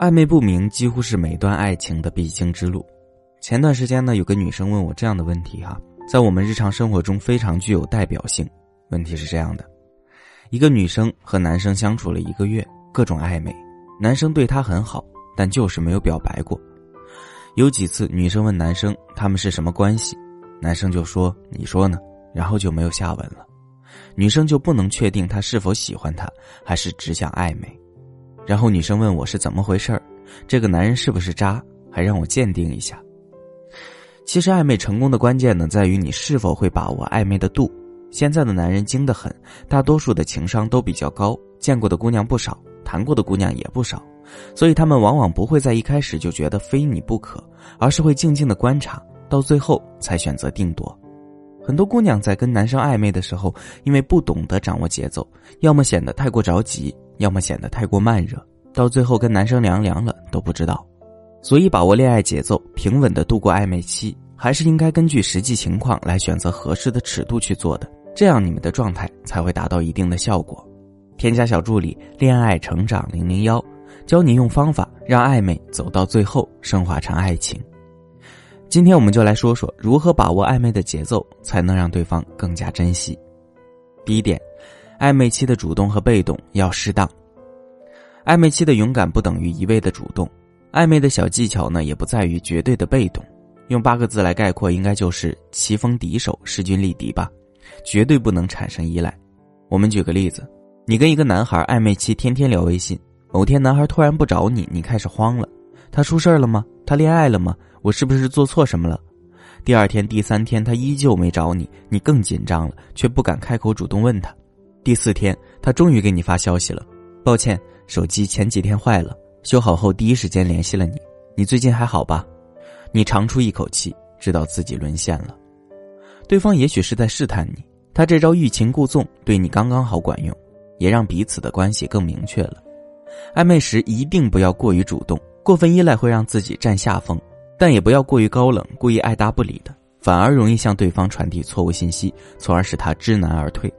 暧昧不明几乎是每段爱情的必经之路。前段时间呢，有个女生问我这样的问题哈，在我们日常生活中非常具有代表性。问题是这样的：一个女生和男生相处了一个月，各种暧昧，男生对她很好，但就是没有表白过。有几次女生问男生他们是什么关系，男生就说你说呢，然后就没有下文了。女生就不能确定他是否喜欢她，还是只想暧昧。然后女生问我是怎么回事儿，这个男人是不是渣，还让我鉴定一下。其实暧昧成功的关键呢，在于你是否会把握暧昧的度。现在的男人精得很，大多数的情商都比较高，见过的姑娘不少，谈过的姑娘也不少，所以他们往往不会在一开始就觉得非你不可，而是会静静的观察，到最后才选择定夺。很多姑娘在跟男生暧昧的时候，因为不懂得掌握节奏，要么显得太过着急，要么显得太过慢热，到最后跟男生凉凉了都不知道。所以，把握恋爱节奏，平稳的度过暧昧期，还是应该根据实际情况来选择合适的尺度去做的，这样你们的状态才会达到一定的效果。添加小助理“恋爱成长零零幺”，教你用方法让暧昧走到最后升华成爱情。今天我们就来说说如何把握暧昧的节奏，才能让对方更加珍惜。第一点，暧昧期的主动和被动要适当。暧昧期的勇敢不等于一味的主动，暧昧的小技巧呢也不在于绝对的被动。用八个字来概括，应该就是棋逢敌手，势均力敌吧。绝对不能产生依赖。我们举个例子，你跟一个男孩暧昧期天天聊微信，某天男孩突然不找你，你开始慌了。他出事了吗？他恋爱了吗？我是不是做错什么了？第二天、第三天，他依旧没找你，你更紧张了，却不敢开口主动问他。第四天，他终于给你发消息了，抱歉，手机前几天坏了，修好后第一时间联系了你。你最近还好吧？你长出一口气，知道自己沦陷了。对方也许是在试探你，他这招欲擒故纵对你刚刚好管用，也让彼此的关系更明确了。暧昧时一定不要过于主动。过分依赖会让自己占下风，但也不要过于高冷，故意爱答不理的，反而容易向对方传递错误信息，从而使他知难而退。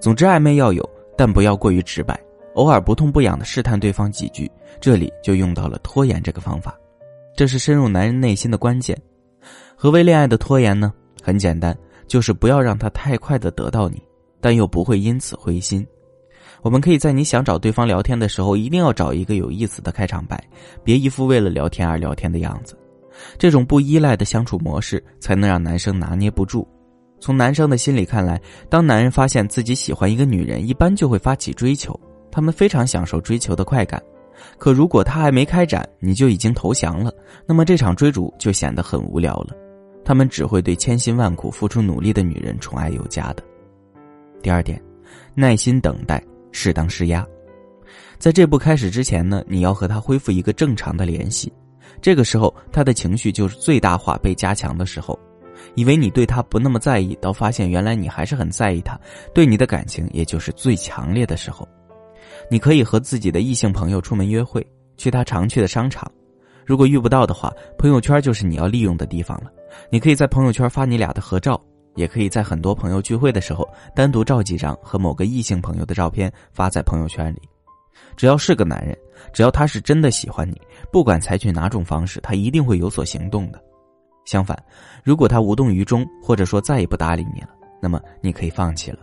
总之，暧昧要有，但不要过于直白，偶尔不痛不痒的试探对方几句，这里就用到了拖延这个方法，这是深入男人内心的关键。何为恋爱的拖延呢？很简单，就是不要让他太快的得到你，但又不会因此灰心。我们可以在你想找对方聊天的时候，一定要找一个有意思的开场白，别一副为了聊天而聊天的样子。这种不依赖的相处模式，才能让男生拿捏不住。从男生的心理看来，当男人发现自己喜欢一个女人，一般就会发起追求，他们非常享受追求的快感。可如果他还没开展，你就已经投降了，那么这场追逐就显得很无聊了。他们只会对千辛万苦付出努力的女人宠爱有加的。第二点，耐心等待。适当施压，在这步开始之前呢，你要和他恢复一个正常的联系。这个时候，他的情绪就是最大化被加强的时候。以为你对他不那么在意，到发现原来你还是很在意他，对你的感情也就是最强烈的时候。你可以和自己的异性朋友出门约会，去他常去的商场。如果遇不到的话，朋友圈就是你要利用的地方了。你可以在朋友圈发你俩的合照。也可以在很多朋友聚会的时候，单独照几张和某个异性朋友的照片发在朋友圈里。只要是个男人，只要他是真的喜欢你，不管采取哪种方式，他一定会有所行动的。相反，如果他无动于衷，或者说再也不搭理你了，那么你可以放弃了。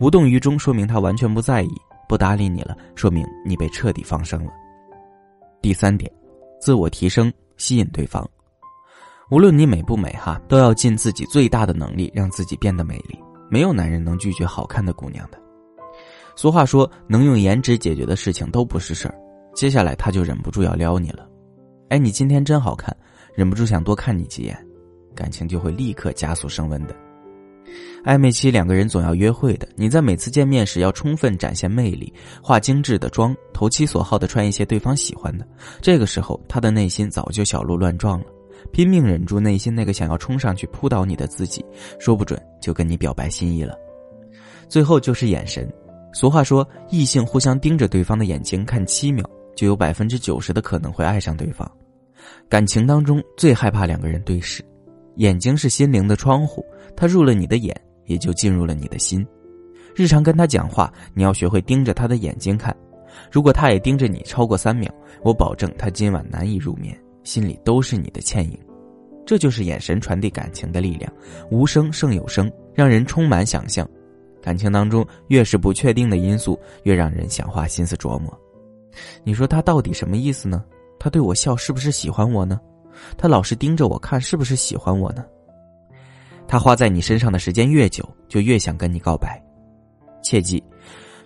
无动于衷说明他完全不在意，不搭理你了说明你被彻底放生了。第三点，自我提升，吸引对方。无论你美不美哈，都要尽自己最大的能力让自己变得美丽。没有男人能拒绝好看的姑娘的。俗话说，能用颜值解决的事情都不是事儿。接下来他就忍不住要撩你了。哎，你今天真好看，忍不住想多看你几眼，感情就会立刻加速升温的。暧昧期两个人总要约会的，你在每次见面时要充分展现魅力，化精致的妆，投其所好的穿一些对方喜欢的。这个时候，他的内心早就小鹿乱撞了。拼命忍住内心那个想要冲上去扑倒你的自己，说不准就跟你表白心意了。最后就是眼神，俗话说，异性互相盯着对方的眼睛看七秒，就有百分之九十的可能会爱上对方。感情当中最害怕两个人对视，眼睛是心灵的窗户，他入了你的眼，也就进入了你的心。日常跟他讲话，你要学会盯着他的眼睛看，如果他也盯着你超过三秒，我保证他今晚难以入眠，心里都是你的倩影。这就是眼神传递感情的力量，无声胜有声，让人充满想象。感情当中越是不确定的因素，越让人想花心思琢磨。你说他到底什么意思呢？他对我笑是不是喜欢我呢？他老是盯着我看是不是喜欢我呢？他花在你身上的时间越久，就越想跟你告白。切记，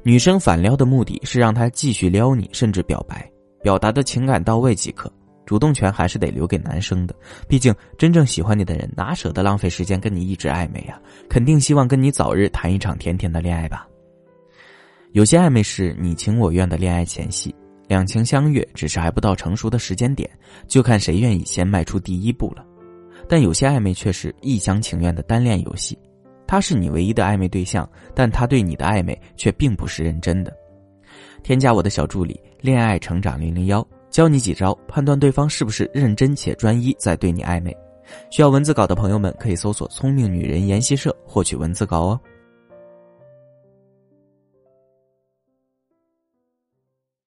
女生反撩的目的是让他继续撩你，甚至表白，表达的情感到位即可。主动权还是得留给男生的，毕竟真正喜欢你的人哪舍得浪费时间跟你一直暧昧啊？肯定希望跟你早日谈一场甜甜的恋爱吧。有些暧昧是你情我愿的恋爱前戏，两情相悦，只是还不到成熟的时间点，就看谁愿意先迈出第一步了。但有些暧昧却是一厢情愿的单恋游戏，他是你唯一的暧昧对象，但他对你的暧昧却并不是认真的。添加我的小助理“恋爱成长零零幺”，教你几招判断对方是不是认真且专一在对你暧昧。需要文字稿的朋友们可以搜索“聪明女人研习社”获取文字稿哦。